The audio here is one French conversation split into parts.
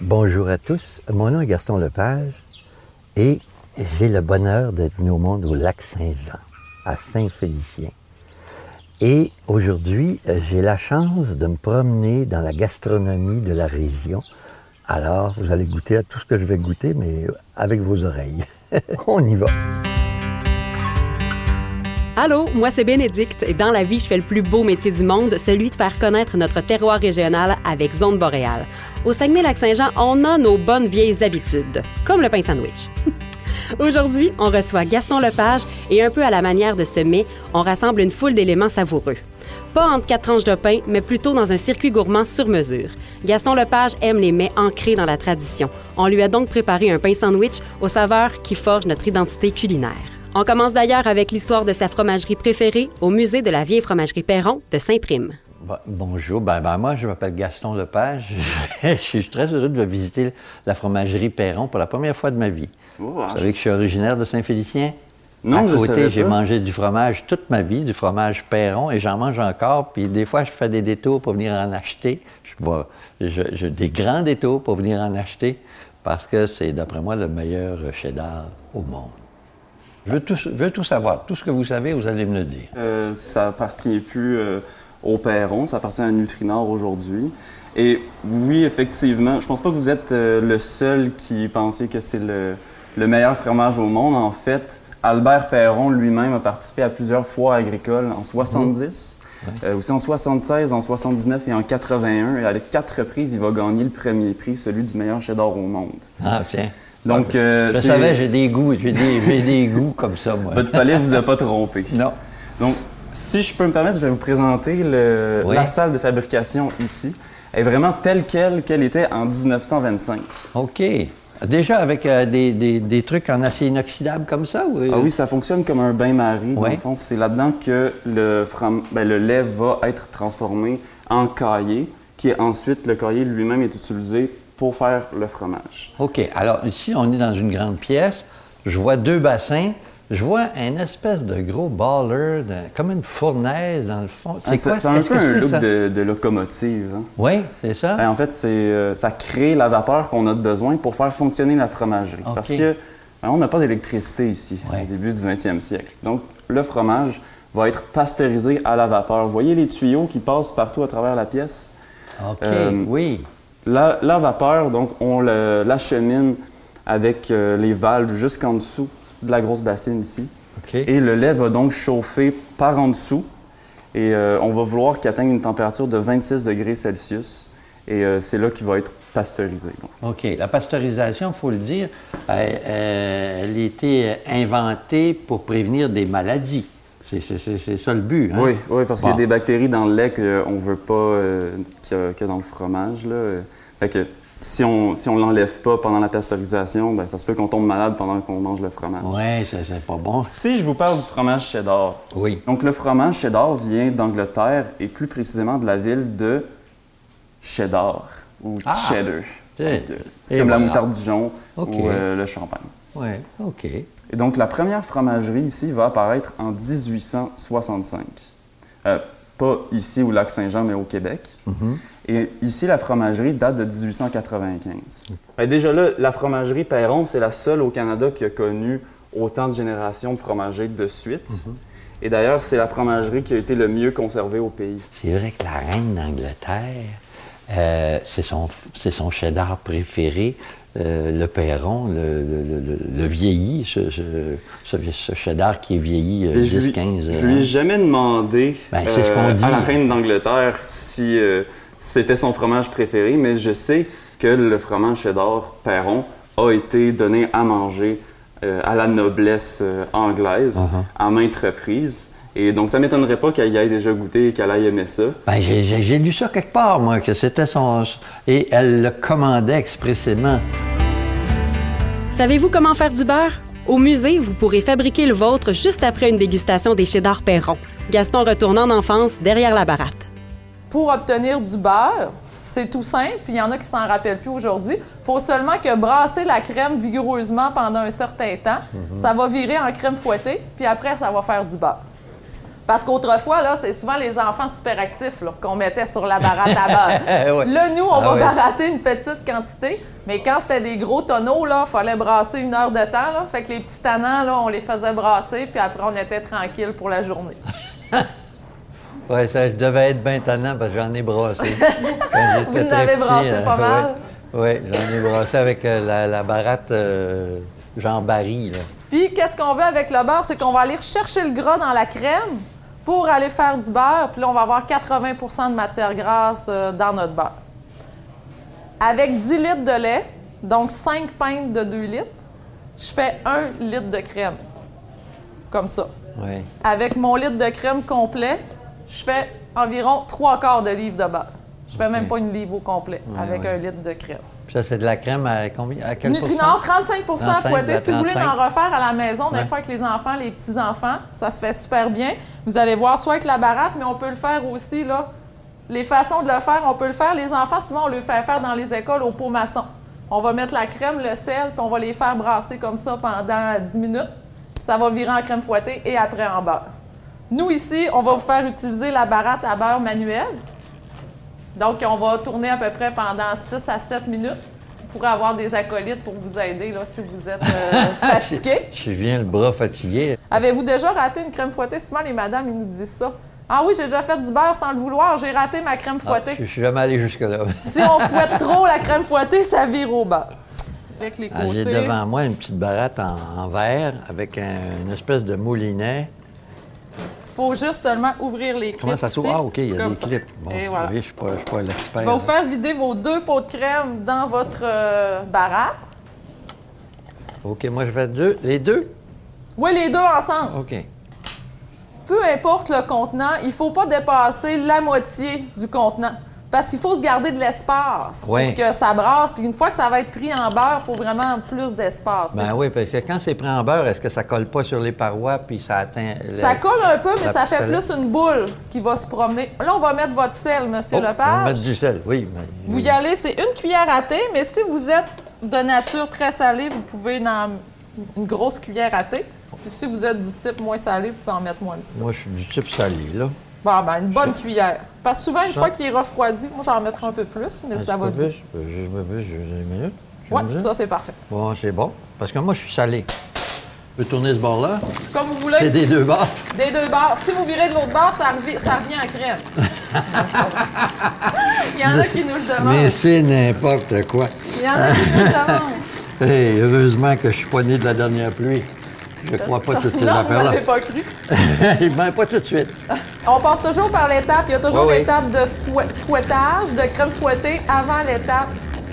Bonjour à tous, mon nom est Gaston Lepage et j'ai le bonheur d'être venu au monde au lac Saint-Jean, à Saint-Félicien. Et aujourd'hui, j'ai la chance de me promener dans la gastronomie de la région. Alors, vous allez goûter à tout ce que je vais goûter, mais avec vos oreilles. On y va. Allô, moi c'est Bénédicte et dans la vie, je fais le plus beau métier du monde, celui de faire connaître notre terroir régional avec Zone Boréale. Au Saguenay-Lac-Saint-Jean, on a nos bonnes vieilles habitudes, comme le pain sandwich. Aujourd'hui, on reçoit Gaston Lepage et un peu à la manière de ce mets, on rassemble une foule d'éléments savoureux. Pas entre quatre tranches de pain, mais plutôt dans un circuit gourmand sur mesure. Gaston Lepage aime les mets ancrés dans la tradition. On lui a donc préparé un pain sandwich aux saveurs qui forgent notre identité culinaire. On commence d'ailleurs avec l'histoire de sa fromagerie préférée au musée de la vieille fromagerie Perron de Saint-Prime. bonjour, ben, ben, moi je m'appelle Gaston Lepage. je suis très heureux de visiter la fromagerie Perron pour la première fois de ma vie. Oh, Vous savez que je suis originaire de Saint-Félicien? Non, à côté, j'ai mangé du fromage toute ma vie, du fromage Perron, et j'en mange encore. Puis des fois, je fais des détours pour venir en acheter. Je, je, des grands détours pour venir en acheter parce que c'est, d'après moi, le meilleur cheddar au monde. Je veux, tout, savoir. Tout ce que vous savez, vous allez me le dire. Euh, ça appartient plus euh, au Perron, ça appartient à Nutrinor aujourd'hui. Et oui, effectivement, je pense pas que vous êtes euh, le seul qui pensait que c'est le, meilleur fromage au monde. En fait, Albert Perron lui-même a participé à plusieurs foires agricoles en 70, mhm. aussi en 76, en 79 et en 81. Et à quatre reprises, il va gagner le premier prix, celui du meilleur cheddar au monde. Ah, tiens. Donc, euh, je savais, j'ai des goûts, j'ai des, goûts comme ça, moi. Votre palais ne vous a pas trompé. Non. Donc, si je peux me permettre, je vais vous présenter la salle de fabrication ici. Elle est vraiment telle qu'elle qu'elle était en 1925. OK. Déjà avec euh, des, trucs en acier inoxydable comme ça? Ou... Ah oui, ça fonctionne comme un bain-marie. Dans le fond, c'est là-dedans que le, ben, le lait va être transformé en cahier, qui est ensuite, le cahier lui-même est utilisé pour faire le fromage. OK. Alors ici, on est dans une grande pièce. Je vois deux bassins. Je vois un espèce de gros baller, comme une fournaise dans le fond. C'est ah, quoi? C'est un peu un look de, locomotive. Hein? Oui, c'est ça. Ben, en fait, c'est euh, ça crée la vapeur qu'on a besoin pour faire fonctionner la fromagerie. Parce que ben, on n'a pas d'électricité ici au début du 20e siècle. Donc, le fromage va être pasteurisé à la vapeur. Vous voyez les tuyaux qui passent partout à travers la pièce? OK, euh, oui. La, vapeur, donc, on l'achemine avec euh, les valves jusqu'en dessous de la grosse bassine ici. Et le lait va donc chauffer par en dessous. Et euh, on va vouloir qu'il atteigne une température de 26 degrés Celsius. Et euh, c'est là qu'il va être pasteurisé. OK. La pasteurisation, il faut le dire, elle, a été inventée pour prévenir des maladies. C'est ça le but. Hein? Oui, oui, parce qu'il y a des bactéries dans le lait qu'on ne veut pas qu'il y, a dans le fromage. Là. Fait que si on si on l'enlève pas pendant la pasteurisation, ben, ça se peut qu'on tombe malade pendant qu'on mange le fromage. Oui, c'est pas bon. Si je vous parle du fromage cheddar. Oui. Donc le fromage cheddar vient d'Angleterre et plus précisément de la ville de Cheddar ou ah, Cheddar. Euh, c'est comme la moutarde Dijon ou euh, le champagne. Oui, OK. Et donc la première fromagerie ici va apparaître en 1865. Euh, pas ici au lac Saint-Jean, mais au Québec. Mm-hmm. Et ici, la fromagerie date de 1895. Ben, déjà là, la fromagerie Perron, c'est la seule au Canada qui a connu autant de générations de fromagers de suite. Mhm. Et d'ailleurs, c'est la fromagerie qui a été le mieux conservée au pays. C'est vrai que la reine d'Angleterre, euh, c'est son, son, cheddar préféré. Euh, le Perron, le, vieilli, ce, ce, cheddar qui est vieilli 10-15 Je lui ai jamais demandé ben, euh, à la reine d'Angleterre si c'était son fromage préféré, mais je sais que le fromage cheddar Perron a été donné à manger euh, à la noblesse euh, anglaise uh-huh. à maintes reprises. Et donc, ça ne m'étonnerait pas qu'elle y ait déjà goûté et qu'elle ait aimé ça. Ben, j'ai lu ça quelque part, moi, que c'était son... Et elle le commandait expressément. Savez-vous comment faire du beurre? Au musée, vous pourrez fabriquer le vôtre juste après une dégustation des cheddar Perron. Gaston retourne en enfance derrière la baratte pour obtenir du beurre, c'est tout simple, puis il y en a qui s'en rappellent plus aujourd'hui. Il faut seulement que brasser la crème vigoureusement pendant un certain temps. Mhm. Ça va virer en crème fouettée, puis après, ça va faire du beurre. Parce qu'autrefois, là, c'est souvent les enfants super actifs là, qu'on mettait sur la baratte à beurre. Ouais. Là, nous, on Ah va ouais. baratter une petite quantité, mais quand c'était des gros tonneaux, là, fallait brasser une heure de temps. Là. Fait que les petits tannants, là, on les faisait brasser, puis après, on était tranquille pour la journée. Ouais, ça devait être bien tannant parce que j'en ai brassé. Vous en avez brassé euh, pas mal. Oui, j'en ai brassé avec euh, la, la baratte euh, Jean Barry. Là. Puis, qu'est-ce qu'on veut avec le beurre? C'est qu'on va aller chercher le gras dans la crème pour aller faire du beurre. Puis là, on va avoir 80% de matière grasse euh, dans notre beurre. Avec 10 litres de lait, donc 5 pintes de 2 litres, je fais 1 litre de crème. Comme ça. Ouais. Avec mon litre de crème complet, je fais environ 3 quarts de livre de beurre. Je fais même pas une livre au complet avec ouais. un litre de crème. Puis ça, c'est de la crème à combien? À quel Nutrinor, pourcent? 35 35, fouetté. de Si vous voulez 35. en refaire à la maison, des Ouais. fois avec les enfants, les petits-enfants, ça se fait super bien. Vous allez voir, soit avec la baratte, mais on peut le faire aussi, là. Les façons de le faire, on peut le faire. Les enfants, souvent, on le fait faire dans les écoles au pot maçon. On va mettre la crème, le sel, puis on va les faire brasser comme ça pendant 10 minutes. Ça va virer en crème fouettée et après en beurre. Nous, ici, on va vous faire utiliser la baratte à beurre manuelle. Donc, on va tourner à peu près pendant 6 à 7 minutes pour avoir des acolytes pour vous aider là, si vous êtes euh, fatigué. Je viens le bras fatigué. Avez-vous déjà raté une crème fouettée? Souvent, les madames, ils nous disent ça. Ah oui, j'ai déjà fait du beurre sans le vouloir, j'ai raté ma crème Ah, fouettée. je je suis jamais allé jusque-là. Si on fouette trop la crème fouettée, ça vire au beurre. Avec les Ah, J'ai côtés. devant moi une petite baratte en, en verre avec un- une espèce de moulinet. Faut juste seulement ouvrir les clips. Comment ça s'ouvre? Ah, OK, il y a des ça. clips. Bon, Et voilà. oui, je ne suis pas, pas l'expert. Je vais vous faire vider vos deux pots de crème dans votre euh, baratte. OK, moi, je fais deux. Les deux? Oui, les deux ensemble. OK. Peu importe le contenant, il ne faut pas dépasser la moitié du contenant. Parce qu'il faut se garder de l'espace Ouais. pour que ça brasse. Puis une fois que ça va être pris en beurre, il faut vraiment plus d'espace. Ben oui, parce que quand c'est pris en beurre, est-ce que ça colle pas sur les parois puis ça atteint. le- Ça colle un peu, mais la ça fait plus une boule qui va se promener. Là, on va mettre votre sel, Monsieur Oh, on va Lepage. mettre du sel, oui. mais- Vous y allez, c'est une cuillère à thé, mais si vous êtes de nature très salée, vous pouvez en une grosse cuillère à thé. Puis si vous êtes du type moins salé, vous pouvez en mettre moins un petit peu. Moi, je suis du type salé, là. Bon, ben, une bonne cuillère. Parce que souvent, une fois qu'il est refroidi, moi, j'en mettrai un peu plus, mais c'est à Un votre goût. je me plus, je une minute. Oui, ça, c'est parfait. Bon, c'est bon. Parce que moi, je suis salé. Je peux tourner ce bord-là. Comme vous C'est voulez, des deux bords. des deux bords. Si vous virez de l'autre bord, ça, revi- ça revient en crème. Il y en a qui nous le demandent. Mais c'est n'importe quoi. Il y en a qui nous le demandent. Hey, heureusement que je suis pas né de la dernière pluie. Je crois pas toutes ces Non, vous m'avez pas cru. ben, pas tout de suite. On passe toujours par l'étape. Il y a toujours Oui, oui. l'étape de fouet- fouettage, de crème fouettée avant l'étape.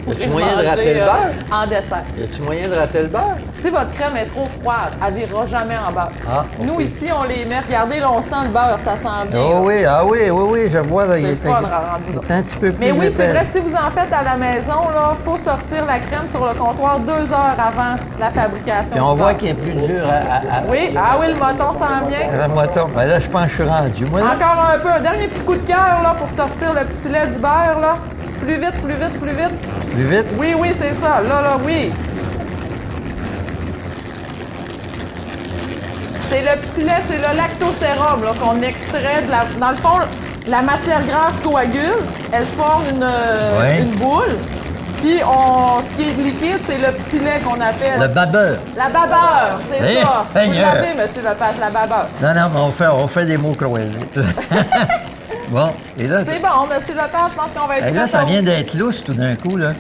Y a-tu moyen de rater le euh, beurre? En dessert. Y a-tu moyen de rater le beurre? Si votre crème est trop froide, elle ne virera jamais en beurre. Ah, Nous, ici, on les met. Regardez, là, on sent le beurre, ça sent bien. Oh là. oui, ah oui, oui, oui, je vois. Là, il C'est est le fun, rendu est un petit peu plus Mais oui, c'est vrai, si vous en faites à la maison, il faut sortir la crème sur le comptoir deux heures avant la fabrication. Puis on voit qu'il est plus dur à... à- à- Oui, ah oui, le moton sent bien. la moton. Ben là, je pense que je suis rendu. Moi. Encore un peu, un dernier petit coup de cœur là, pour sortir le petit lait du beurre. Là. Plus vite, plus vite, plus vite. Plus vite? Oui, oui, c'est ça. Là, là, oui. C'est le petit lait, c'est le lactosérum qu'on extrait de la. Dans le fond, la matière grasse coagule, elle forme une, euh, Ouais. une boule. Puis, on, ce qui est liquide, c'est le petit lait qu'on appelle. Le babeur. La babeur, c'est Eh, ça. Vous l'avez, monsieur Lepage, la babeur. Non, non, mais on fait, on fait des mots croisés. bon, et là, C'est bon, monsieur Lepage, je pense qu'on va être et là, ça vient d'être lousse tout d'un coup, là.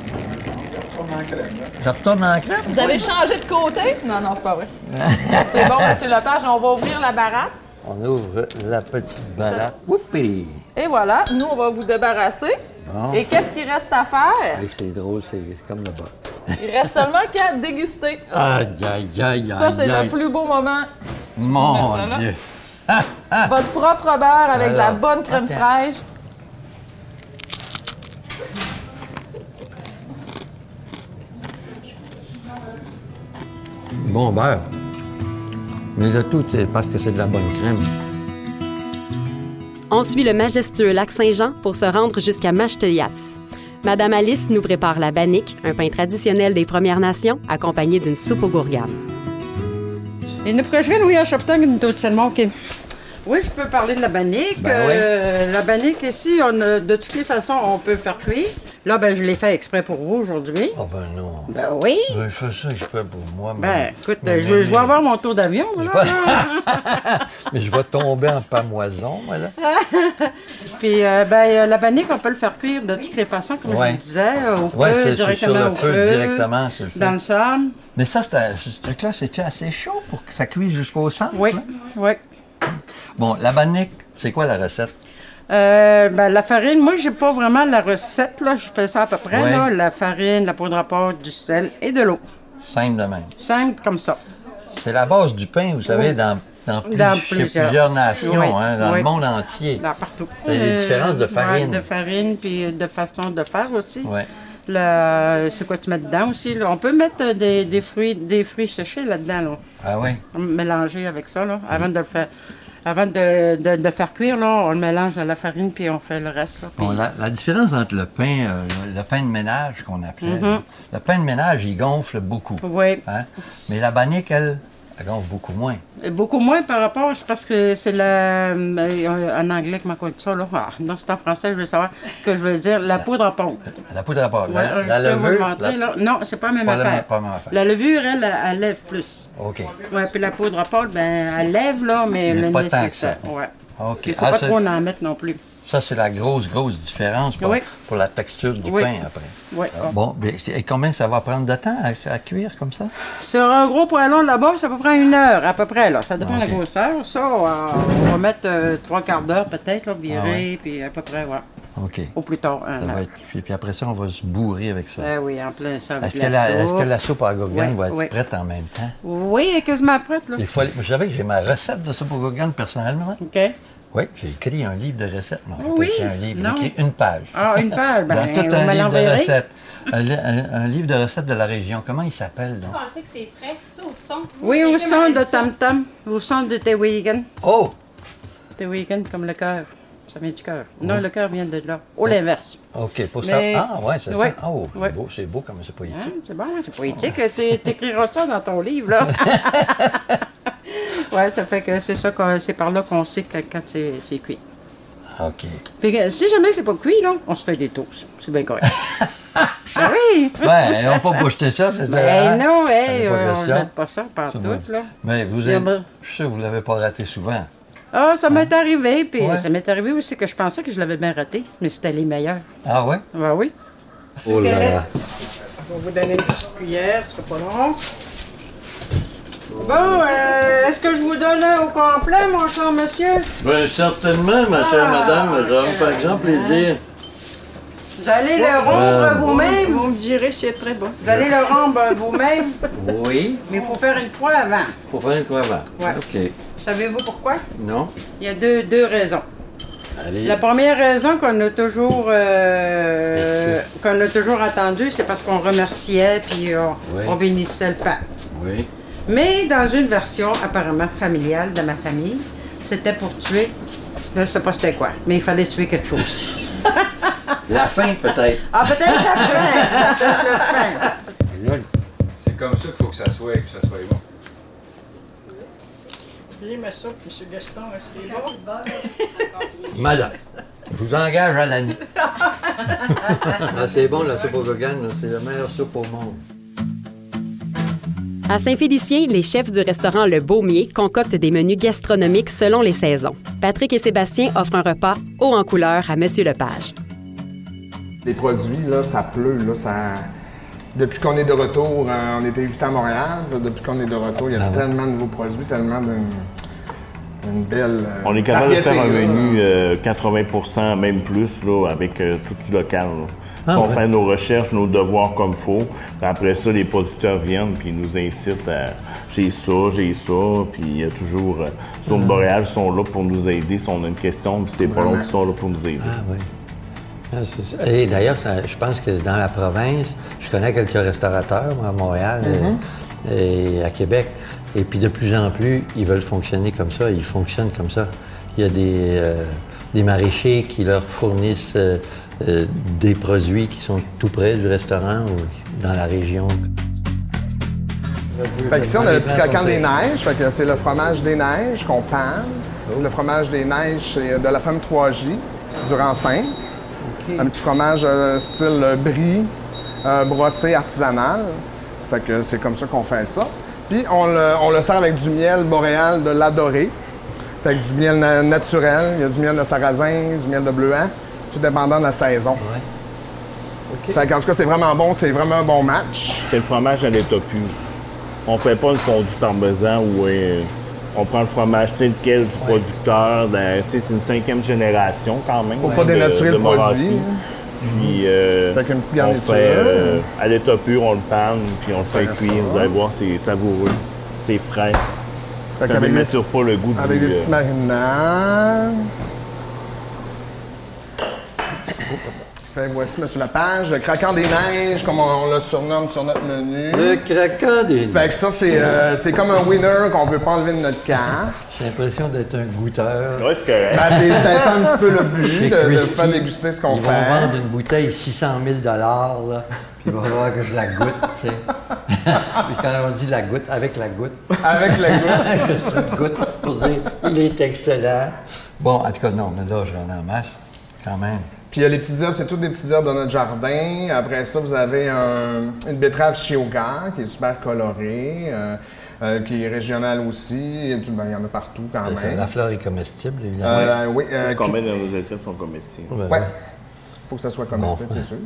Ça retourne en crème? Vous avez changé de côté? Non, non, c'est pas vrai. c'est bon, monsieur Lepage, on va ouvrir la baraque. On ouvre la petite baratte. Whoopie! Et voilà, nous, on va vous débarrasser. Bon. Et qu'est-ce qu'il reste à faire? Hey, c'est drôle, c'est comme le bas. Il reste seulement qu'à déguster. Aïe, aïe, aïe, Ça, c'est aïe, le aïe. plus beau moment. Mon ça, Votre propre beurre avec de la bonne crème attends. fraîche. Bon beurre. Mais le tout, c'est parce que c'est de la bonne crème. On suit le majestueux lac Saint-Jean pour se rendre jusqu'à Mashteliatz. Madame Alice nous prépare la bannique, un pain traditionnel des Premières Nations, accompagné d'une soupe aux gourganes. De prøver nu jeg så den tot sen morgen. Oui, je peux parler de la bannique. Ben Euh, La bannique ici, on de toutes les façons, on peut faire cuire. Là, ben, je l'ai fait exprès pour vous aujourd'hui. Oh ben non. Ben oui. Je fais ça exprès pour moi. Ben, écoute, je, je vais avoir mon tour d'avion. là, là. Mais je vais tomber en pamoison, moi, là. Puis, euh, ben, euh, la bannique, on peut le faire cuire de toutes les façons, comme Ouais. je le disais, euh, au feu, Ouais, directement sur le au feu, feu, directement sur le feu. dans le sable. Mais ça, ce truc-là, c'est-tu assez chaud pour que ça cuise jusqu'au centre? Oui, là? oui. Bon, la bannique, c'est quoi la recette? Euh, ben, la farine, moi, j'ai pas vraiment la recette, là. Je fais ça à peu près, Ouais. là. La farine, la poudre à pâte, du sel et de l'eau. Simple de même. Simple comme ça. C'est la base du pain, vous savez, dans, dans, plus- Dans plusieurs. plusieurs nations, Oui, hein, dans oui. le monde entier. Là, partout. Il y a des Euh, différences de farine. ouais, de farine, puis de façon de faire aussi. Ouais. C'est quoi tu mets dedans aussi? là? On peut mettre euh, des, des fruits, des fruits séchés là-dedans, là. Ah oui? Mélanger avec ça, là, avant de le faire. Avant de, de- de faire cuire, là, on le mélange à la farine, puis on fait le reste. là, puis- Bon, la, la différence entre le pain, euh, le, le pain de ménage qu'on appelait, Mm-hmm. le pain de ménage, il gonfle beaucoup. Oui. hein? Mais la bannique, elle, beaucoup moins. Et Beaucoup moins par rapport, c'est parce que c'est la. euh, En anglais, comment on dit ça, là? Ah, non, c'est en français, je veux savoir que je veux dire. La poudre à pâte. La poudre à Ouais, la, la levure, montrer, la-. Non, c'est pas la même Pas affaire. pas la même affaire. La levure, elle, elle, elle lève plus. OK. Ouais, puis la poudre à pâte, ben, elle lève, là, mais, Mais le pas tant que nécessaire. ça. Ouais. OK. Il faut Ah, pas c'est- trop en mettre non plus. Ça, c'est la grosse, grosse différence pour, Oui. pour la texture du Oui. pain après. Oui. Ah, Bon, et combien ça va prendre de temps à, à cuire comme ça? Sur un gros poêlon là-bas, c'est à peu près une heure, à peu près. Là. Ça dépend de la grosseur. Ça, euh, on va mettre euh, trois quarts d'heure peut-être, virer, Ah ouais. puis à peu près, ouais. OK. Au plus tard, un Ça va être, puis, puis après ça, on va se bourrer avec ça. Eh oui, en plein ça Est-ce que, la soupe. que la soupe à Oui, va être oui. prête en même temps? Oui, elle est quasiment prête, là. Il faut Vous savez que j'ai ma recette de soupe au gogan personnellement? OK. Oui, j'ai écrit un livre de recettes. Non, Oh pas oui? écrit un livre, j'ai écrit une page. Ah, une page, ben, Dans tout un livre de recettes. Un, li- un- un livre de recettes de la région. Comment il s'appelle, donc? Je pensais que c'est prêt. Ça, au son. Oui, au son de. Tam Tam, au son de Tewigan. Oh! Tewigan comme le cœur. Ça vient du cœur. Non, le cœur vient de là. Ou l'inverse. OK, pour Mais- ça. Ah, ouais, c'est Ouais. ça. Oh, Ouais. beau, c'est beau comme c'est poétique. Hein? C'est bon, c'est poétique. T'é- T'écriras ça dans ton livre, là. ouais, ça fait que c'est ça, c'est par là qu'on sait que quand c'est c'est cuit. OK. Fait que si jamais c'est pas cuit, là, on se fait des toasts. C'est bien correct. ben oui! Ouais, on va pas boucher ça, c'est ça. Ben hein? non, hey, euh, on jette pas ça par tout, bon. là. Mais vous êtes, je suis sûr que vous ne l'avez pas raté souvent. Ah, ça m'est arrivé, puis Ouais. ça m'est arrivé aussi que je pensais que je l'avais bien raté, mais c'était les meilleurs. Ah ouais? Ben oui. Oh là là. On va vous donner une petite cuillère, ce sera pas long. Bon, euh, est-ce que je vous donne un au complet, mon cher monsieur? Bien, certainement, ma chère madame, ça me faire grand plaisir. Vous allez le rompre vous-même. Vous me direz si c'est très bon. Vous allez le rompre vous-même, Oui, mais il faut faire une croix avant. il faut faire quoi avant? Ouais. OK. Savez-vous pourquoi? Non? Il y a deux, deux raisons. Allez. La première raison qu'on a toujours euh, qu'on a toujours attendue, c'est parce qu'on remerciait puis on, Oui. on bénissait le pape. Oui. Mais dans une version apparemment familiale de ma famille, c'était pour tuer, je ne sais pas c'était quoi, mais il fallait tuer quelque chose. La fin, peut-être. Ah, peut-être la fin! Peut-être la fin! C'est comme ça qu'il faut que ça soit et que ça soit bon. Bien ma soupe, M. Gaston, est-ce qu'il est bon? Madame, je vous engage à l'année. ah, c'est bon, la soupe au là, c'est la meilleure soupe au monde. À Saint-Félicien, les chefs du restaurant Le Baumier concoctent des menus gastronomiques selon les saisons. Patrick et Sébastien offrent un repas haut en couleur à Monsieur Lepage. Les produits, là, ça pleut, là, ça... Depuis qu'on est de retour, euh, on était invité à Montréal, depuis qu'on est de retour, il y a tellement de nouveaux produits, tellement d'une belle euh, On est capable de faire un menu euh, 80% même plus, là, avec euh, tout du local. là. Ah si on ouais. fait nos recherches, nos devoirs comme il faut, puis après ça, les producteurs viennent puis ils nous incitent à j'ai ça, j'ai ça, puis il y a toujours euh, Zone Ah. Boréal sont là pour nous aider si on a une question, puis c'est pas long qu'ils sont là pour nous aider. Ah oui. Ah, ça. Et d'ailleurs, ça- je pense que dans la province, je connais quelques restaurateurs moi, à Montréal euh, et à Québec. Et puis de plus en plus, ils veulent fonctionner comme ça. Ils fonctionnent comme ça. Il y a des, euh, des maraîchers qui leur fournissent euh, euh, des produits qui sont tout près du restaurant ou dans la région. Fait que ici, on a le petit coquin des neiges, fait que c'est le fromage des neiges qu'on panne. Le fromage des neiges, c'est de la femme 3J, du Rancin. Un petit fromage euh, style euh, brie, euh, brossé artisanal. Fait que c'est comme ça qu'on fait ça. Puis on le, on le sert avec du miel boréal de l'adoré. Fait que du miel na- naturel. Il y a du miel de sarrasin, du miel de bleuet, tout dépendant de la saison. Ouais. Fait qu'en tout cas, c'est vraiment bon, c'est vraiment un bon match. C'est le fromage à l'état pur. On fait pas une fondue parmesan où euh, on prend le fromage tel quel du producteur. sais, c'est une cinquième génération quand même. Faut hein, pas dénaturer de le produit, hein. Puis euh, Fait qu'une petite on garniture. fait euh, à l'état pur, on le panne, puis on le fait cuire. Vous allez voir, c'est savoureux. C'est frais. Fait Ça ne dénature pas le goût du... Avec des euh, petites marinades. Fait, voici, Monsieur Lepage, le craquant des neiges, comme on, on le surnomme sur notre menu. Le craquant des Fait que ça, c'est euh, c'est comme un winner qu'on peut pas enlever de notre carte. J'ai l'impression d'être un goûteur. Ouais, c'est correct. Ben, c'est c'est ça un petit peu le but, Chez de, de Christie, faire déguster ce qu'on Ils vont fait. vendre une bouteille 600 000 là, puis il va falloir que je la goûte, tu sais. puis quand on dit la goutte, avec la goutte, Avec le goût. je goûte pour dire il est excellent. Bon, en tout cas, non, mais là, j'en ai en masse, quand même. Puis il y a les petites herbes, c'est toutes des petites herbes de notre jardin. Après ça, vous avez un- une betterave chioga qui est super colorée, euh, euh, qui est régionale aussi. Ben, il y en a partout quand même. La fleur est comestible, évidemment. Euh, oui, euh, Combien de nos assiettes sont comestibles? Ben, Ouais. Faut que ça soit comestible, Bon. c'est sûr.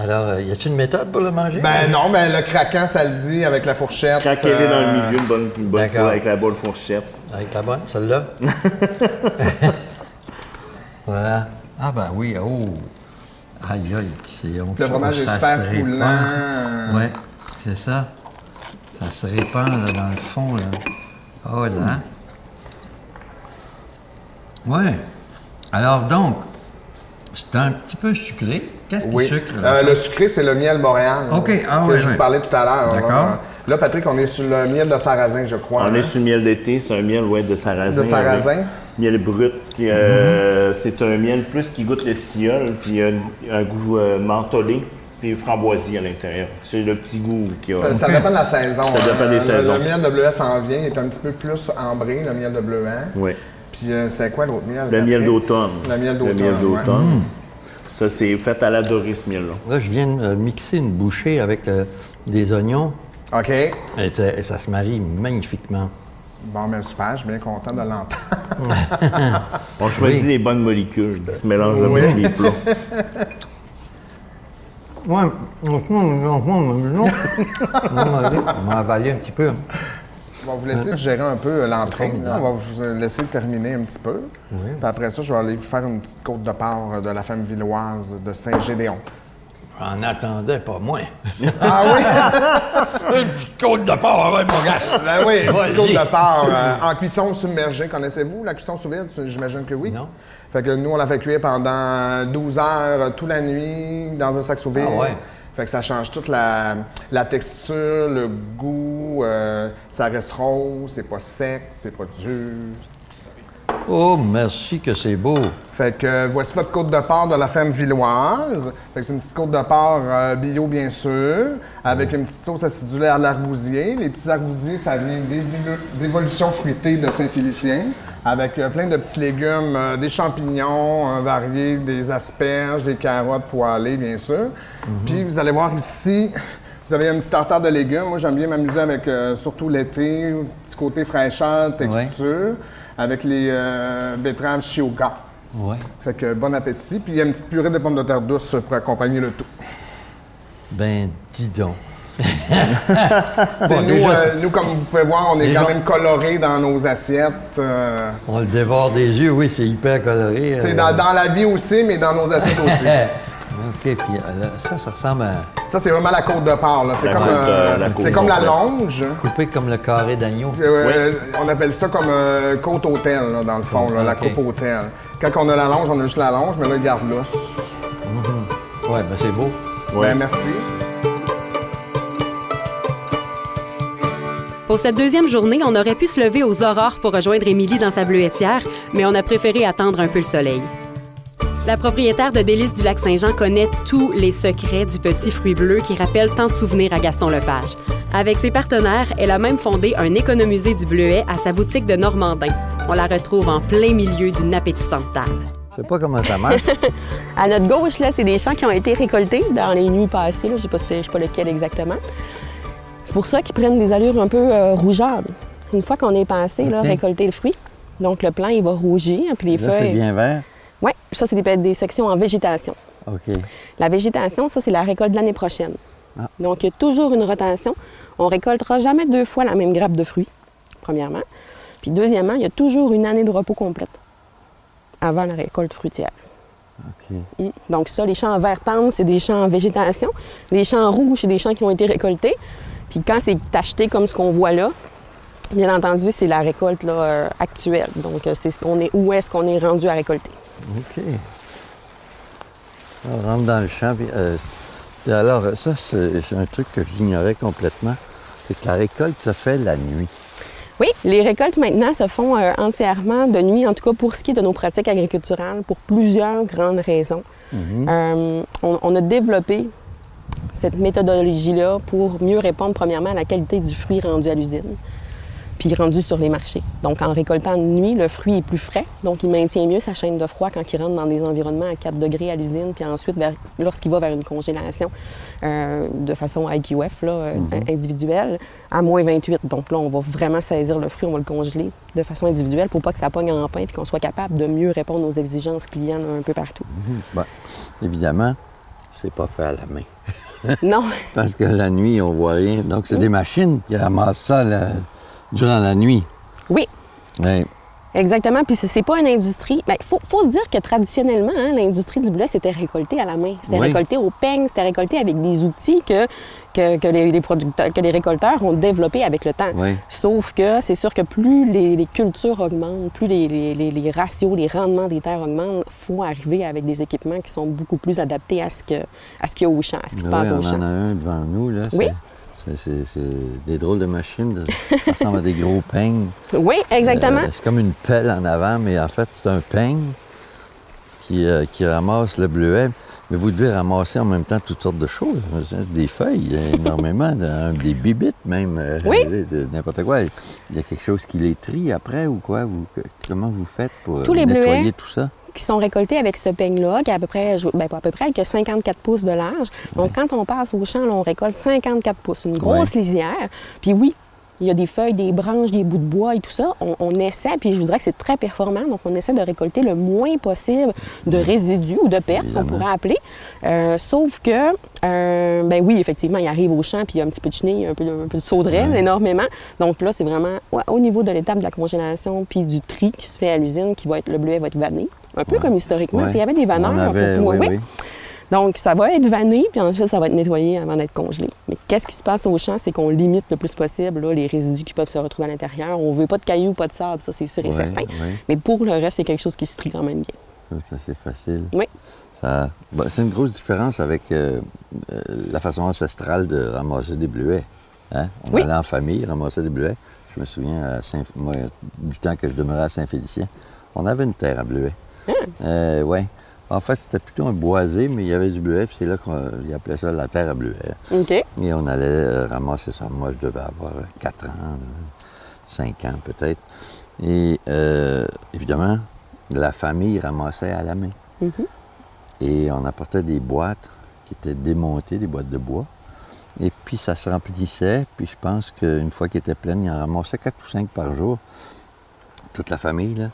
Alors, euh, y a-t-il une méthode pour le manger? Ben non, ben le craquant, ça le dit avec la fourchette. Craquez-les dans le euh, milieu, une bonne, une bonne D'accord. fois avec la bonne fourchette. Avec la bonne, celle-là? voilà. Ah ben oui, oh! Aïe, aïe, c'est... on- Le fromage est ça super se répand. coulant. Ouais, c'est ça. Ça se répand là, dans le fond, là. Oh là. Ouais. Alors donc, c'est un petit peu sucré. Qu'est-ce qui Oui. sucre? Euh, le sucré, c'est le miel boréal. OK, ah que je vous parlais tout à l'heure. D'accord. Là, Là, Patrick, on est sur le miel de sarrasin, je crois. On hein? est sur le miel d'été, c'est un miel ouais, de sarrasin. De sarrasin. avec Miel brut. qui, euh, C'est un miel plus qui goûte le tilleul, puis il y a un, un goût euh, mentholé, puis framboisier à l'intérieur. C'est le petit goût qu'il y a. Ça, ça dépend de la saison. Ça dépend hein. des Le- saisons. Le, miel de bleuet s'en vient, il est un petit peu plus ambré, le miel de bleuet. Oui. Puis euh, c'était quoi l'autre miel? Le miel d'automne. Le miel d'automne, Le miel ouais. d'automne. Ça, c'est fait à l'adorer, ce miel-là. Là, je viens de euh, mixer une bouchée avec euh, des oignons OK. et ça se marie magnifiquement. Bon, ben super, je suis bien content de l'entendre. On choisit Oui. les bonnes molécules qui se mélangent Oui. avec les plats. Ouais, on m'a avalé un petit peu. On va vous laisser gérer un peu euh, l'entrée. là. On va vous euh, laisser terminer un petit peu. Puis après ça, je vais aller vous faire une petite côte de porc euh, de la femme villoise de Saint-Gédéon. J'en attendais pas moins. Ah oui? Une petite côte de porc avec mon gars. Ben oui, une petite Ouais, côte de porc euh, en cuisson submergée. Connaissez-vous la cuisson sous vide? J'imagine que oui. Non. Fait que nous, on l'a fait cuire pendant 12 heures euh, toute la nuit dans un sac sous vide. Ah ouais. Fait que ça change toute la, la texture, le goût. euh, ça reste rose, c'est pas sec, c'est pas dur. Oh, merci que c'est beau. Fait que euh, voici votre côte de porc de la ferme villoise. Fait que c'est une petite côte de porc euh, bio, bien sûr, avec une petite sauce acidulée à l'arbousier. Les petits arbousiers, ça vient d'évolu- d'évolution fruitée de Saint-Félicien, avec euh, plein de petits légumes, des champignons variés, des asperges, des carottes poêlées, bien sûr. Puis vous allez voir ici, vous avez un petit tartare de légumes. Moi, j'aime bien m'amuser avec, euh, surtout l'été, petit côté fraîcheur, texture, avec les euh, betteraves chioga. Ouais. Fait que bon appétit. Puis il y a une petite purée de pommes de terre douce pour accompagner le tout. Ben, dis donc. Bon, nous, déjà, euh, nous, comme vous pouvez voir, on est quand même colorés dans nos assiettes. euh, On le dévore des yeux, oui, c'est hyper coloré. c'est euh. dans, dans la vie aussi, mais dans nos assiettes aussi. OK, puis euh, là, ça, ça ressemble à Ça, c'est vraiment la côte de porc. là. C'est La comme, côte, euh, euh, la côte c'est comme la complète. longe. coupé comme le carré d'agneau. Euh, On appelle ça comme euh, côte hôtel, là, dans le fond, là, la Ok. coupe hôtel. Quand on a la longe, on a juste la longe, mais là, il garde l'os. Ouais, ben c'est beau. Ben, merci. Pour cette deuxième journée, on aurait pu se lever aux aurores pour rejoindre Émilie dans sa bleuetière, mais on a préféré attendre un peu le soleil. La propriétaire de Délices du Lac-Saint-Jean connaît tous les secrets du petit fruit bleu qui rappelle tant de souvenirs à Gaston Lepage. Avec ses partenaires, elle a même fondé un économusée du bleuet à sa boutique de Normandin. On la retrouve en plein milieu d'une appétissante table. Je sais pas comment ça marche. À notre gauche, là, c'est des champs qui ont été récoltés dans les nuits passées. là. Je ne sais pas, si- lequel exactement. C'est pour ça qu'ils prennent des allures un peu euh, rougeâtres. Une fois qu'on est passé, là, OK. récolter le fruit, donc le plant, il va rougir, puis les Là, c'est feuilles... bien vert. Oui, ça, c'est des, des sections en végétation. OK. La végétation, ça, c'est la récolte de l'année prochaine. Ah. Donc, il y a toujours une rotation. On récoltera jamais deux fois la même grappe de fruits, premièrement. Puis, deuxièmement, il y a toujours une année de repos complète avant la récolte fruitière. OK. Mm. Donc, ça, les champs en vert tendre, c'est des champs en végétation. Les champs en rouge, c'est des champs qui ont été récoltés. Puis, quand c'est acheté comme ce qu'on voit là, bien entendu, c'est la récolte là, euh, actuelle. Donc, euh, c'est ce qu'on est, où est-ce qu'on est rendu à récolter. OK. On rentre dans le champ. puis, euh, et alors, ça, c'est un truc que j'ignorais complètement. C'est que la récolte se fait la nuit. Oui, les récoltes maintenant se font euh, entièrement de nuit, en tout cas pour ce qui est de nos pratiques agriculturales, pour plusieurs grandes raisons. Euh, on, on a développé cette méthodologie-là pour mieux répondre premièrement à la qualité du fruit rendu à l'usine, puis rendu sur les marchés. Donc en récoltant de nuit, le fruit est plus frais, donc il maintient mieux sa chaîne de froid quand il rentre dans des environnements à 4 degrés à l'usine, puis ensuite lorsqu'il va vers une congélation euh, de façon IQF là, euh, individuelle à moins 28. Donc là, on va vraiment saisir le fruit, on va le congeler de façon individuelle pour pas que ça pogne en pain puis qu'on soit capable de mieux répondre aux exigences clients un peu partout. Bon, évidemment, c'est pas fait à la main. non, Parce que la nuit, on voit rien. Donc, c'est des machines qui ramassent ça là, durant la nuit. oui, Ouais. Exactement. Puis ce- c'est pas une industrie. Il faut, faut se dire que traditionnellement, hein, l'industrie du blé, c'était récolté à la main. C'était Oui. récolté au peigne, c'était récolté avec des outils que, que, que les, les producteurs, que les récolteurs ont développés avec le temps. Oui. Sauf que c'est sûr que plus les, les cultures augmentent, plus les, les- ratios, les rendements des terres augmentent, il faut arriver avec des équipements qui sont beaucoup plus adaptés à ce que à ce qu'il y a au champ, à ce qui se Oui, passe on au champ. en a un devant nous. Là. Oui. C'est- des drôles de machines. Ça ressemble à des gros peignes. Oui, exactement. Euh, c'est comme une pelle en avant, mais en fait, c'est un peigne qui, euh, qui ramasse le bleuet. Mais vous devez ramasser en même temps toutes sortes de choses. Des feuilles, énormément, de- des bibites même. euh, Oui. N'importe quoi. Il y a quelque chose qui les trie après ou quoi? Vous- comment vous faites pour euh, nettoyer bleuets. tout ça? Qui sont récoltés avec ce peigne-là, qui a à peu près, ben, pas à peu près, qui a 54 pouces de large. Donc, quand on passe au champ, là, on récolte 54 pouces, une grosse lisière. Puis oui, il y a des feuilles, des branches, des bouts de bois et tout ça. On, on essaie, puis je vous dirais que c'est très performant, donc on essaie de récolter le moins possible de résidus ou de pertes, qu'on pourrait appeler. Euh, sauf que, euh, ben oui, effectivement, il arrive au champ, puis il y a un petit peu de chenille, un peu, de- un peu de sauterelle, énormément. Donc là, c'est vraiment ouais, au niveau de l'étape de la congélation, puis du tri qui se fait à l'usine, qui va être, le bleuet va être vanné. Un peu comme historiquement. Ouais. Il y avait des vanneurs. On avait, pour- oui, oui. oui. Donc, ça va être vanné, puis ensuite, ça va être nettoyé avant d'être congelé. Mais qu'est-ce qui se passe au champ? C'est qu'on limite le plus possible là, les résidus qui peuvent se retrouver à l'intérieur. On veut pas de cailloux, pas de sable, ça, c'est sûr et Ouais, certain. ouais. Mais pour le reste, c'est quelque chose qui se trie quand même bien. Ça, c'est facile. Oui. Ça- bah, c'est une grosse différence avec euh, euh, la façon ancestrale de ramasser des bleuets. hein. On Oui. allait en famille ramasser des bleuets. Je me souviens, à Saint- moi, du temps que je demeurais à Saint-Félicien, on avait une terre à bleuets. Euh, ouais. En fait, c'était plutôt un boisé, mais il y avait du bleuet, puis c'est là qu'ils appelaient ça la terre à bleuets. OK. Et on allait euh, ramasser ça. Moi, je devais avoir 4 ans, 5 ans peut-être. Et euh, évidemment, la famille ramassait à la main. Et on apportait des boîtes qui étaient démontées, des boîtes de bois. Et puis ça se remplissait. Puis je pense qu'une fois qu'elle était pleine, il en ramassait 4 ou 5 par jour. Toute la famille, là.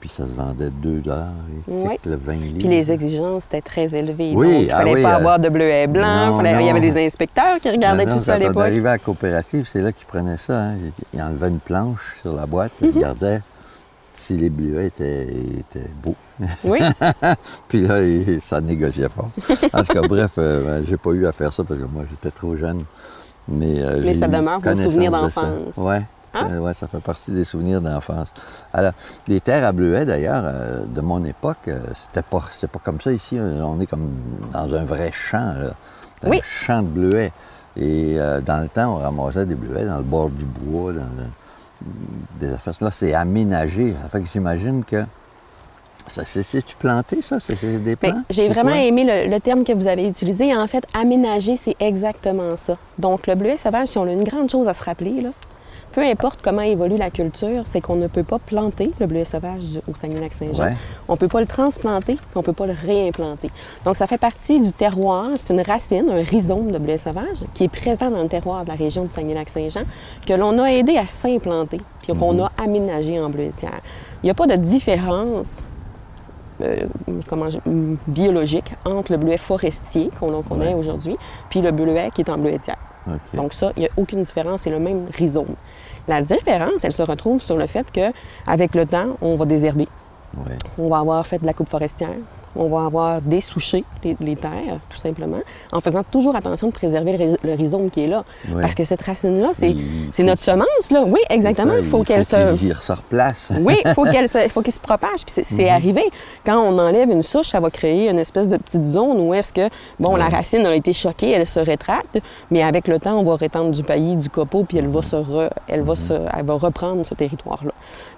Puis ça se vendait 2 dollars et quelques le 20 livres. Puis les exigences étaient très élevées. Oui, donc, il ah fallait oui, pas euh, avoir de bleuet blanc. non, fallait- Il y avait non. des inspecteurs qui regardaient tout ça à quand on l'époque. arrivait à la coopérative, c'est là qu'ils prenaient ça. hein. Ils- enlevaient une planche sur la boîte, Mhm. ils regardaient si les bleuets étaient, étaient beaux. Oui. Puis là, ça négociait fort. En tout cas, bref, euh, ben, j'ai pas eu à faire ça parce que moi, j'étais trop jeune. Mais, euh, Mais ça eu demeure vos souvenirs de ça. Hein? ça- ouais, ça fait partie des souvenirs d'enfance. Alors, les terres à bleuets, d'ailleurs, euh, de mon époque, euh, c'était pas, pas comme ça ici. On est comme dans un vrai champ, là. Un Oui. champ de bleuets. Et euh, dans le temps, on ramassait des bleuets dans le bord du bois, dans le- des affaires. Là, c'est aménagé. Ça fait que j'imagine que. C'est-tu planté, ça? C'est, des Mais plants? J'ai vraiment aimé le, le terme que vous avez utilisé. En fait, aménager, c'est exactement ça. Donc, le bleuet sauvage, si on a une grande chose à se rappeler, là, peu importe comment évolue la culture, c'est qu'on ne peut pas planter le bleuet sauvage au Saguenay-Lac-Saint-Jean. Ouais. On ne peut pas le transplanter, puis on ne peut pas le réimplanter. Donc, ça fait partie du terroir. C'est une racine, un rhizome de bleuet sauvage qui est présent dans le terroir de la région du Saguenay-Lac-Saint-Jean, que l'on a aidé à s'implanter, puis qu'on a aménagé en bleuetière. Il n'y a pas de différence euh, comment je- hum, biologique entre le bleuet forestier qu'on qu'on a aujourd'hui, puis le bleuet qui est en bleuetière. Donc ça, il n'y a aucune différence, c'est le même rhizome. La différence, elle se retrouve sur le fait que avec le temps, on va désherber. Ouais. On va avoir fait de la coupe forestière. On va avoir dessouché les, les terres, tout simplement, en faisant toujours attention de préserver le, rhi- le rhizome qui est là. Ouais. Parce que cette racine-là, c'est c'est notre semence, là. Oui, exactement. Ça, Il faut qu'elle se... qu'il se replace. Oui, il faut qu'elle se, faut qu'il se propage. Puis c'est c'est arrivé. Quand on enlève une souche, ça va créer une espèce de petite zone où est-ce que, bon, la racine a été choquée, elle se rétracte, mais avec le temps, on va rétendre du paillis, du copeau, puis elle va, se re- elle va, se, elle va reprendre ce territoire-là.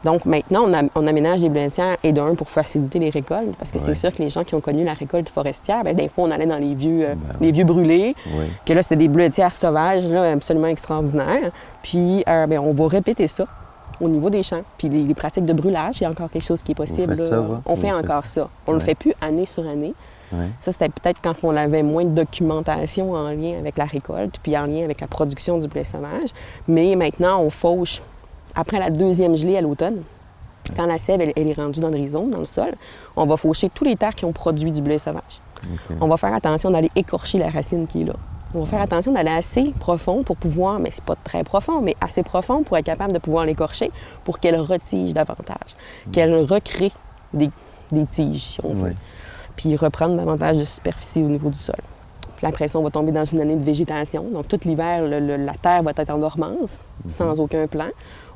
Donc maintenant, on, am- on aménage les blentières et d'un pour faciliter les récoltes, parce que Ouais. c'est sûr que les gens qui ont connu la récolte forestière, bien, des fois, on allait dans les vieux, euh, les vieux brûlés, Oui. que là, c'était des bleuetières sauvages, là, absolument extraordinaires. Puis, euh, bien, on va répéter ça au niveau des champs. Puis, les, les pratiques de brûlage, il y a encore quelque chose qui est possible. ça? On fait encore ça. On le Ouais. fait plus année sur année. Ouais. Ça, c'était peut-être quand on avait moins de documentation en lien avec la récolte, puis en lien avec la production du blé sauvage. Mais maintenant, on fauche après la deuxième gelée à l'automne. Quand la sève, elle, elle est rendue dans le rhizome, dans le sol, on va faucher tous les terres qui ont produit du blé sauvage. On va faire attention d'aller écorcher la racine qui est là. On va faire attention d'aller assez profond pour pouvoir, mais c'est pas très profond, mais assez profond pour être capable de pouvoir l'écorcher pour qu'elle retige davantage, qu'elle recrée des, des tiges, si on veut, puis reprendre davantage de superficie au niveau du sol. Puis après ça, on va tomber dans une année de végétation. Donc, tout l'hiver, la terre va être en dormance, sans aucun plan.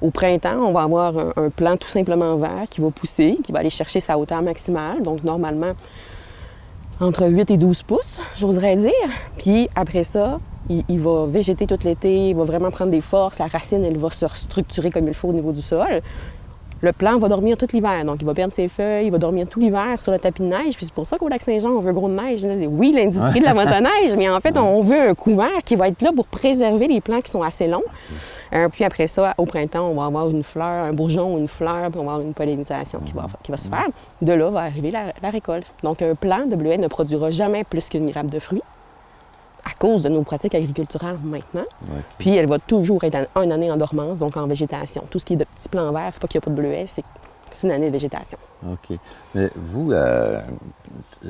Au printemps, on va avoir un, un plant tout simplement vert qui va pousser, qui va aller chercher sa hauteur maximale. Donc, normalement, entre 8 et 12 pouces, j'oserais dire. Puis après ça, il, il va végéter tout l'été, il va vraiment prendre des forces, la racine, elle va se restructurer comme il faut au niveau du sol. Le plant va dormir tout l'hiver, donc il va perdre ses feuilles, il va dormir tout l'hiver sur le tapis de neige. Puis c'est pour ça qu'au lac Saint-Jean, on veut gros de neige. Oui, l'industrie de la motoneige, mais en fait, on veut un couvert qui va être là pour préserver les plants qui sont assez longs. Euh, puis après ça, au printemps, on va avoir une fleur, un bourgeon ou une fleur, puis on va avoir une pollinisation qui va, qui va se faire. De là va arriver la, la récolte. Donc, un plant de bleuet ne produira jamais plus qu'une grappe de fruits à cause de nos pratiques agriculturales maintenant. Puis elle va toujours être en- une année en dormance, donc en végétation. Tout ce qui est de petits plants verts, c'est pas qu'il n'y a pas de bleuet, c'est c'est une année de végétation. OK. Mais vous, euh,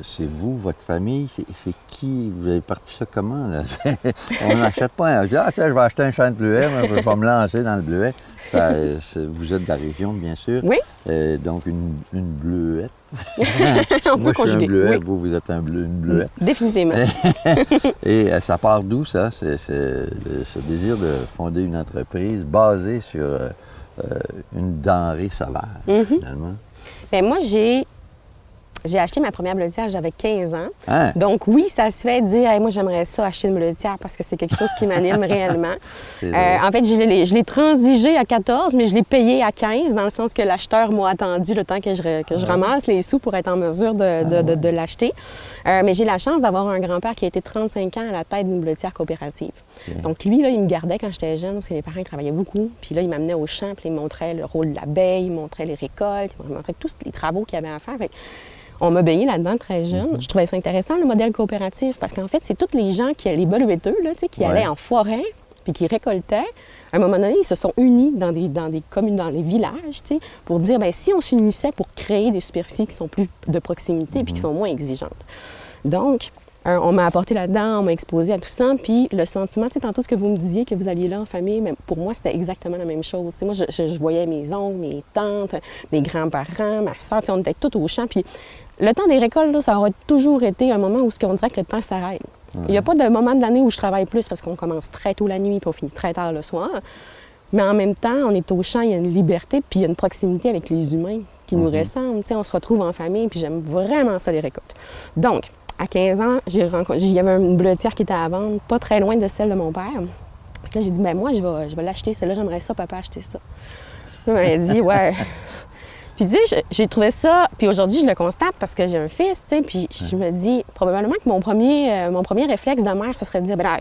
c'est vous, votre famille, c'est qui? Vous avez parti ça comment? Là? On n'achète pas un. Ah, ça, je vais acheter un champ de bleuet, moi, je vais me lancer dans le bleuet. Ça, vous êtes de la région, bien sûr. Oui. Euh, donc, une, une bleuette. On moi, peut je suis un bleuet, oui. vous, vous êtes un bleu, une bleuette. Définitivement. Et euh, ça part d'où, ça? C'est c'est- ce désir de fonder une entreprise basée sur euh, une denrée sauvage, Mhm. finalement. Bien, moi, j'ai. J'ai acheté ma première bleutière, j'avais 15 ans. Hein? Donc oui, ça se fait dire, Hey, moi j'aimerais ça acheter une bleutière parce que c'est quelque chose qui m'anime réellement. Euh, en fait, je l'ai transigé à 14, mais je l'ai payé à 15, dans le sens que l'acheteur m'a attendu le temps que je, re- que je ramasse les sous pour être en mesure de, de- de- de l'acheter. Euh, mais j'ai la chance d'avoir un grand-père qui a été 35 ans à la tête d'une bleutière coopérative. Donc lui, là, il me gardait quand j'étais jeune, parce que mes parents ils travaillaient beaucoup. Puis là, il m'amenait au champ, puis il me montrait le rôle de l'abeille, il me montrait les récoltes, il me montrait tous les travaux qu'il y avait à faire. Fait on m'a baigné là-dedans très jeune. Je trouvais ça intéressant, le modèle coopératif, parce qu'en fait, c'est tous les gens qui, les beluetteux, là, tu sais, qui Ouais. allaient en forêt puis qui récoltaient. À un moment donné, ils se sont unis dans des, dans des communes, dans les villages, tu sais, pour dire, ben si on s'unissait pour créer des superficies qui sont plus de proximité puis qui sont moins exigeantes. Donc, on m'a apporté là-dedans, on m'a exposé à tout ça, puis le sentiment, tu sais, tantôt ce que vous me disiez, que vous alliez là en famille, mais pour moi, c'était exactement la même chose. Moi, je, je- je voyais mes oncles, mes tantes, mes grands-parents, ma soeur, on était tous au champ, puis le temps des récoltes, là, ça aura toujours été un moment où ce qu'on dirait que le temps s'arrête. Il n'y a pas de moment de l'année où je travaille plus parce qu'on commence très tôt la nuit puis on finit très tard le soir. Mais en même temps, on est au champ, il y a une liberté puis il y a une proximité avec les humains qui nous ressemblent. Tu sais, on se retrouve en famille puis j'aime vraiment ça, les récoltes. Donc, à 15 ans, j'ai rencontré, il y avait une bleutière qui était à vendre, pas très loin de celle de mon père. Que Là, j'ai dit, ben moi, je vais, je vais l'acheter, celle-là, j'aimerais ça, papa, acheter ça. Puis, Elle a dit, ouais. Puis, tu sais, j'ai trouvé ça. Puis aujourd'hui, je le constate parce que j'ai un fils, tu sais. Puis je me dis, probablement que mon premier, euh, mon premier réflexe de mère, ce serait de dire, ben là,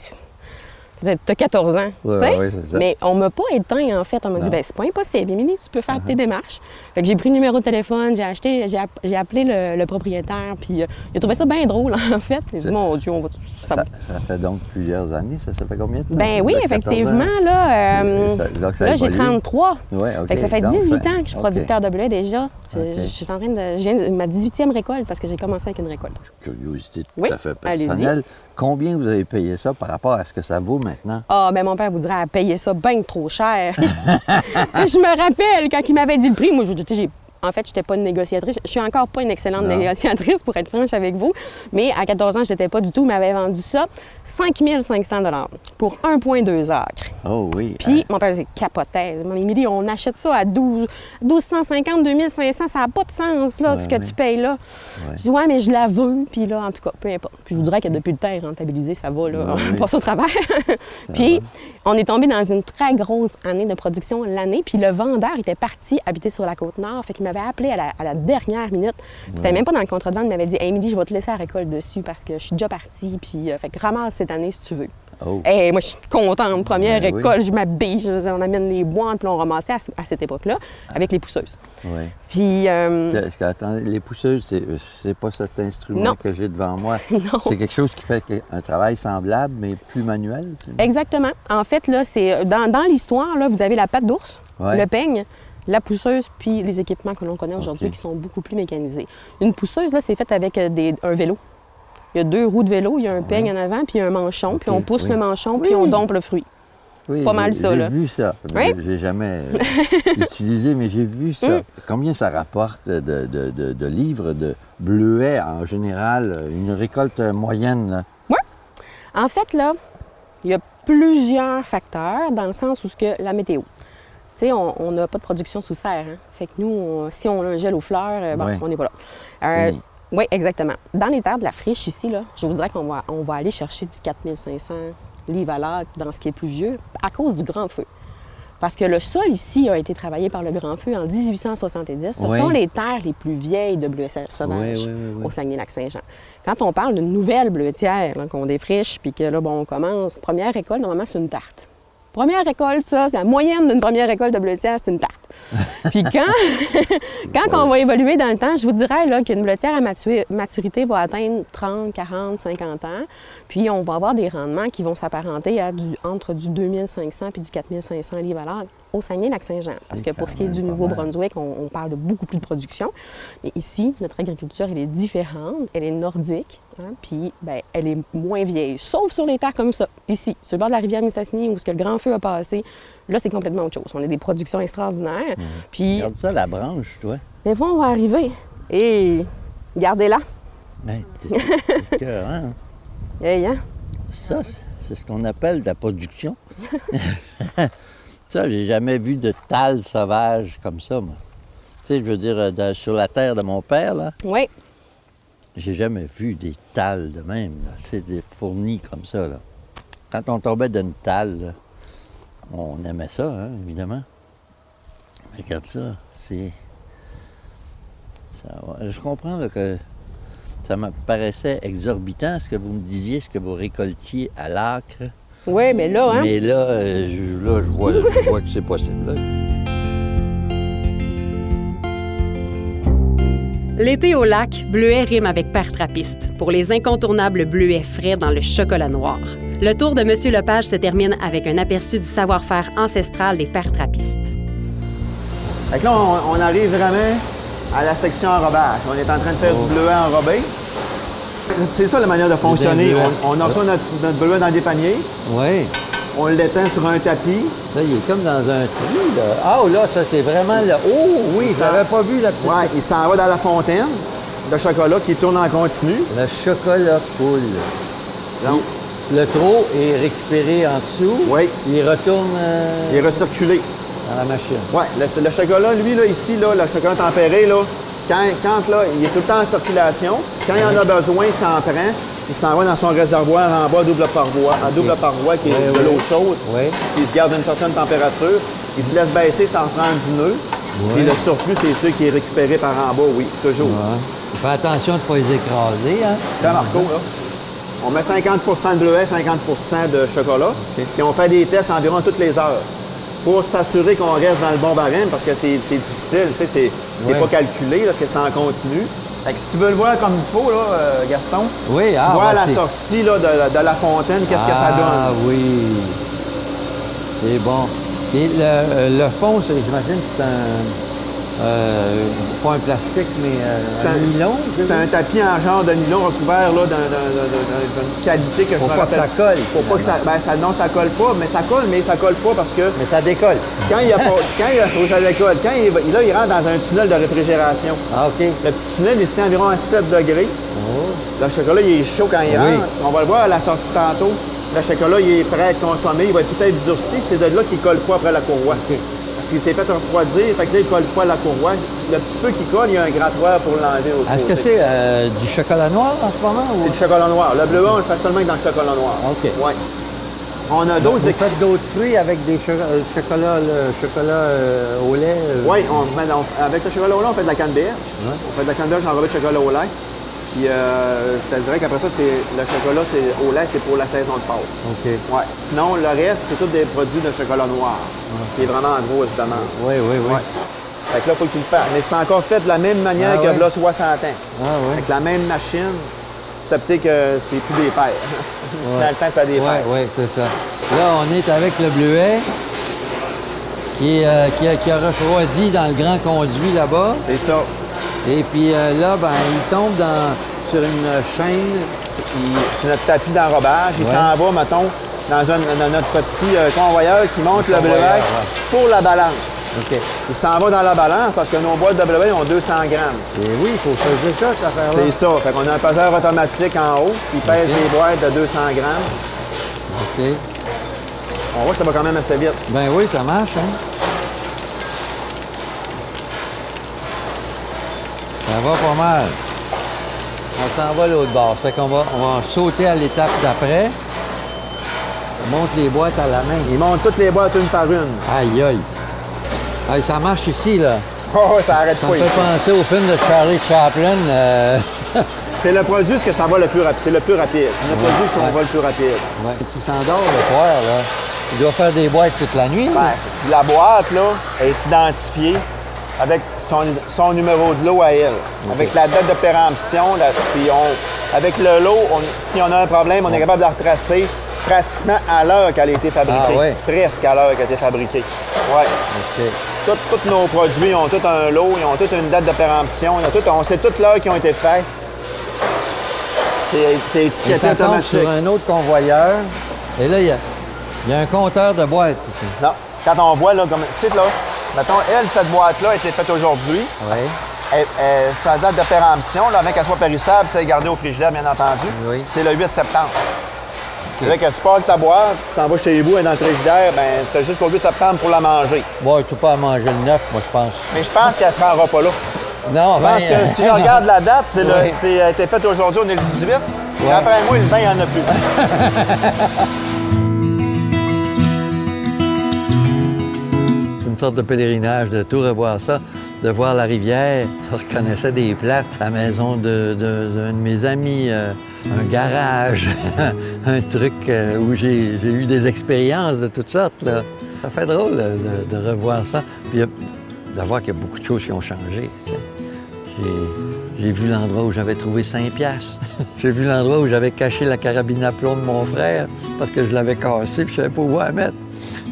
T'as 14 ans. Ouais, ouais, ça. Mais on m'a pas éteint, en fait. On m'a dit, ben c'est pas impossible, Émilie, tu peux faire Uh-huh. tes démarches. Fait que j'ai pris le numéro de téléphone, j'ai acheté, j'ai, app- j'ai appelé le, le propriétaire, puis euh, il a trouvé ça bien drôle, en fait. Il a dit, mon Dieu, on va. ça- Ça, ça fait donc plusieurs années, ça, ça fait combien de temps? Ben oui, Ça fait 14 ans? effectivement, là. euh, là, j'ai évolué. 33. Ouais, OK. Fait que ça fait Donc, 18 ça- ans que je suis producteur de blé déjà. Je, OK. je suis en train de. Je viens de ma 18e récolte parce que j'ai commencé avec une récolte. Curiosité tout Oui, à fait personnelle. Combien vous avez payé ça par rapport à ce que ça vaut maintenant? Ah, ben mon père vous dirait à payer ça bien trop cher. je me rappelle quand il m'avait dit le prix, moi, je, tu sais, j'ai- en fait, je n'étais pas une négociatrice. Je suis encore pas une excellente Non. négociatrice, pour être franche avec vous. Mais à 14 ans, je n'étais pas du tout. M'avait vendu ça 5 500 pour 1,2 acres. Oh oui. Puis, hein, mon père disait, capotait. Mon Émilie, on achète ça à 12, 1250, 2500. Ça n'a pas de sens, là, Ouais, ce que ouais. tu payes là. Ouais. Je dis, ouais, mais je la veux. Puis là, en tout cas, peu importe. Puis je vous dirais que depuis le temps, est rentabilisé, ça va, là. On oui. passe au travers. puis, on est tombé dans une très grosse année de production l'année. Puis le vendeur était parti habiter sur la côte nord. Fait qu'il m'avait appelé à la, à la dernière minute. C'était même pas dans le contrat de vente. Il m'avait dit, hey, Émilie, je vais te laisser la récolte dessus parce que je suis déjà partie. Puis, euh, fait que ramasse cette année si tu veux. Oh. Hey, moi, je suis contente. Première Ben oui. récolte, je m'habille, on amène les boîtes, puis on ramassait à, à cette époque-là avec les pousseuses. Ouais. Puis, euh, les pousseuses, c'est, pas cet instrument Non. que j'ai devant moi. C'est quelque chose qui fait un travail semblable, mais plus manuel. exactement. En fait, là, c'est dans, dans l'histoire, là, vous avez la patte d'ours, Ouais. le peigne, la pousseuse, puis les équipements que l'on connaît aujourd'hui qui sont beaucoup plus mécanisés. Une pousseuse, là, c'est fait avec euh, des- un vélo. Il y a deux roues de vélo, il y a un peigne en avant, puis un manchon, puis on pousse oui. le manchon, puis on Oui. dompe le fruit. Oui, Pas mal j'ai- ça, J'ai là. vu ça. Oui. J'ai- J'ai jamais euh, utilisé, mais j'ai vu ça. Mm. Combien ça rapporte de, de- de- de livres de bleuets en général? Une récolte moyenne, là? En fait, là, il y a plusieurs facteurs dans le sens où ce que la météo. Tu sais, on n'a pas de production sous serre. hein. Fait que nous, on- si on a un gel aux fleurs, euh, bon, Ouais. on n'est pas là. Euh, oui, exactement. Dans les terres de la friche ici, là, je vous dirais qu'on va, on va aller chercher du 4500 livres à l'acre dans ce qui est plus vieux à cause du grand feu. Parce que le sol ici a été travaillé par le grand feu en 1870. Ce Oui. sont les terres les plus vieilles de bleuets sauvages Oui, oui, au Saguenay-Lac-Saint-Jean. Quand on parle d'une nouvelle bleuetière qu'on défriche, puis que là, bon, on commence, première récolte, normalement, c'est une tarte. Première récolte, ça, c'est la moyenne d'une première récolte de bleutière, c'est une tarte. Puis quand, quand on va évoluer dans le temps, je vous dirais là, qu'une bleutière à matu- maturité va atteindre 30, 40, 50 ans. Puis on va avoir des rendements qui vont s'apparenter à du, entre du 2500 puis du 4500 livres à l'heure au Saguenay-Lac-Saint-Jean. Parce que pour ce qui est du Nouveau-Brunswick, on, on parle de beaucoup plus de production. Mais ici, notre agriculture, elle est différente, elle est nordique, hein, puis ben, elle est moins vieille. Sauf sur les terres comme ça, ici, sur le bord de la rivière Mistassini, où ce que le grand feu a passé, là, c'est complètement autre chose. On a des productions extraordinaires. Puis, Regarde ça, la branche, toi. des fois, on va arriver. Et gardez-la. Mais c'est c'est écœurant. Hey, hein? Ça, c'est- ce qu'on appelle de la production. ça, j'ai jamais vu de tal sauvage comme ça, moi. Tu sais, je veux dire, euh, sur la terre de mon père, là, Oui. j'ai jamais vu des tales de même. C'est des fournis comme ça, là. Quand on tombait d'une talle, là, on aimait ça, hein, évidemment. Mais regarde ça, c'est... ça. Je comprends là, que ça me paraissait exorbitant ce que vous me disiez, ce que vous récoltiez à l'acre. Oui, mais là, hein? Mais là, euh, je, là, je vois, je vois que c'est possible. là. L'été au lac, bleuet rime avec père trappiste pour les incontournables bleuets frais dans le chocolat noir. Le tour de Monsieur Lepage se termine avec un aperçu du savoir-faire ancestral des pères trappistes. Fait que là, on, on arrive vraiment à la section enrobage. On est en train de faire du bleuet enrobé. C'est ça la manière de fonctionner. On, on reçoit notre, notre bleuet dans des paniers, Oui. On l'étend sur un tapis. Là, il est comme dans un tri, là. Ah, oh, là, ça, c'est vraiment le... Oh, oui, Ça- j'avais pas vu la petite... Ouais, il s'en va dans la fontaine de chocolat qui tourne en continu. Le chocolat coule. Donc, Le trop est récupéré en dessous. Oui. Il retourne euh, il est recirculé. dans la machine. Ouais, le, le chocolat, lui, là, ici, là, le chocolat tempéré, là, quand, quand, là, il est tout le temps en circulation, quand il en a besoin, il s'en prend, il s'en va dans son réservoir en bas, double paroi, en double paroi qui est de l'eau chaude. Oui. Se garde une certaine température. Il se laisse baisser sans prendre du nœud. Ouais. Et le surplus, c'est sûr qui est récupéré par en bas, oui, toujours. Il fait attention de ne pas les écraser, hein. Dans Marco, là. On met 50% de bleuet, 50% de chocolat. Et on fait des tests environ toutes les heures pour s'assurer qu'on reste dans le bon barème parce que c'est difficile, tu sais, c'est pas calculé parce que c'est en continu. Fait que si tu veux le voir comme il faut, là, euh, Gaston, Oui, tu ah, vois à ouais, la sortie là, de, de la fontaine, qu'est-ce que ça Ah donne? oui. C'est bon. Et le, euh, le fond, j'imagine que c'est un. Euh, pas un plastique, mais euh, C'est un, un- nylon. C'est un tapis en genre de nylon recouvert là, d'un- d'un- d'un- d'un- d'une qualité que Pour je me pas que ça colle, Pour pas que ça, ben, ça. Non, ça colle pas, mais ça colle, mais ça colle pas parce que Mais ça décolle. quand il y a pas, quand il a, faut que ça décolle, quand il, là, il rentre dans un tunnel de réfrigération. Ah, OK. Le petit tunnel, il se tient environ à 7 degrés. Le chocolat, il est chaud quand il Oh. Oui. rentre. On va le voir à la sortie tantôt. Le chocolat, il est prêt à être consommé. Il va tout être durci. C'est de là qu'il colle pas après la courroie. Parce qu'il s'est fait refroidir. Fait que là, il colle pas la courroie. Le petit peu qu'il colle, il y a un grattoir pour l'enlever au Est-ce que c'est euh, du chocolat noir en ce moment? ou- C'est du chocolat noir. Le bleu, on le fait seulement dans le chocolat noir. OK. Ouais. On a Vous d'autres faites d'autres fruits avec des cho- euh, chocolats, le chocolat euh, au lait? Oui, on dans- avec le chocolat au lait, on fait de la canneberge. On fait de la canneberge enrobée de chocolat au lait. Puis euh, je te dirais qu'après ça, c'est le chocolat c'est au lait, c'est pour la saison de Pâques. OK. Ouais. Sinon, le reste, c'est tous des produits de chocolat noir, qui est vraiment en grosse demande. Oui, oui, oui. Ouais. Fait que là, il faut qu'il le fasse. Mais c'est encore fait de la même manière Ah que ouais? là 60 ans. Ah oui. Avec la même machine, ça peut-être que c'est plus des paires. Dans le temps, ça des Oui, oui, c'est ça. Là, on est avec le bleuet qui, euh, qui, a, qui a refroidi dans le grand conduit là-bas. C'est ça. Et puis euh, là, ben, il tombe dans, sur une chaîne. C'est notre tapis d'enrobage. Il Ouais. s'en va, mettons, dans, un, dans notre petit euh, convoyeur qui monte le bleuet ouais. pour la balance. Il s'en va dans la balance parce que nos boîtes de ont 200 grammes. Et oui, il faut peser ça, cette affaire-là. C'est ça. Fait qu'on a un peseur automatique en haut qui pèse OK. les boîtes de 200 grammes. OK. On voit que ça va quand même assez vite. Ben oui, ça marche, hein? Ça va pas mal. On s'en va à l'autre bord. Fait qu'on va, on va sauter à l'étape d'après. On monte les boîtes à la main. Il monte toutes les boîtes une par une. Aïe, aïe. Aïe, ça marche ici, là. Oh, ça arrête Ça pas me fait penser au film de Charlie Chaplin. euh, C'est le produit ce que ça va le plus rapide. C'est le plus rapide. Le produit qui ouais. va le plus rapide. ouais. Tu t'endors le soir, là. Il doit faire des boîtes toute la nuit. Ben, la boîte, là, est identifiée avec son, son numéro de lot à elle. Avec la date de péremption, la- puis on, avec le lot, on- si on a un problème, on est capable de la retracer pratiquement à l'heure qu'elle a été fabriquée. Ah ouais. Presque à l'heure qu'elle a été fabriquée. Ouais. OK. Tous nos produits ont tout un lot, ils ont toute une date de péremption, ils ont tout- on sait toute l'heure qui ont été faits. C'est c'est Et étiqueté ça tombe automatique. sur un autre convoyeur. Et là, il y a, il y a un compteur de boîtes ici. Non. Quand on voit, là, comme c'est là, mettons, elle, cette boîte-là a été faite aujourd'hui. Oui. Elle- elle- sa date de péremption, là, avant qu'elle soit périssable, c'est gardé au frigidaire, bien entendu. Oui. C'est le 8 septembre. C'est vrai que tu pars de ta boîte, tu t'en vas chez vous, est dans le frigidaire, ben, tu as jusqu'au 8 septembre pour la manger. Bon, tu peux pas à manger le neuf, moi, je pense. Mais je pense qu'elle ne se rendra pas là. Non, Je pense ben, que si je regarde la date, c'est le- Oui. c'est elle a été faite aujourd'hui, on est le 18. Et après moi, le 20, il n'y en a plus. C'est une sorte de pèlerinage de tout revoir ça, de voir la rivière. Je reconnaissais des places, la maison de- de- d'un de, mes amis, euh, un garage, un truc euh, où j'ai eu des expériences de toutes sortes. Ça fait drôle là, de, revoir ça. Puis euh, de voir qu'il y a beaucoup de choses qui ont changé. J'ai- vu l'endroit où j'avais trouvé 5 piastres. J'ai vu l'endroit où j'avais caché la carabine à plomb de mon frère parce que je l'avais cassée et je savais pas où la mettre.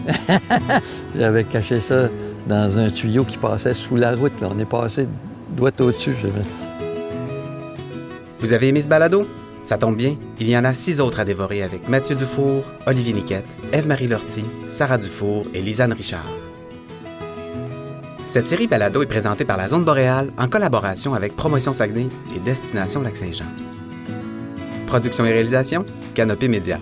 J'avais caché ça dans un tuyau qui passait sous la route. On est passé doigt au-dessus. Vous avez aimé ce balado? Ça tombe bien, il y en a six autres à dévorer avec Mathieu Dufour, Olivier Niquette, Eve-Marie Lortie, Sarah Dufour et Lisanne Richard. Cette série balado est présentée par la Zone Boréale en collaboration avec Promotion Saguenay et Destination Lac-Saint-Jean. Production et réalisation, Canopée Média.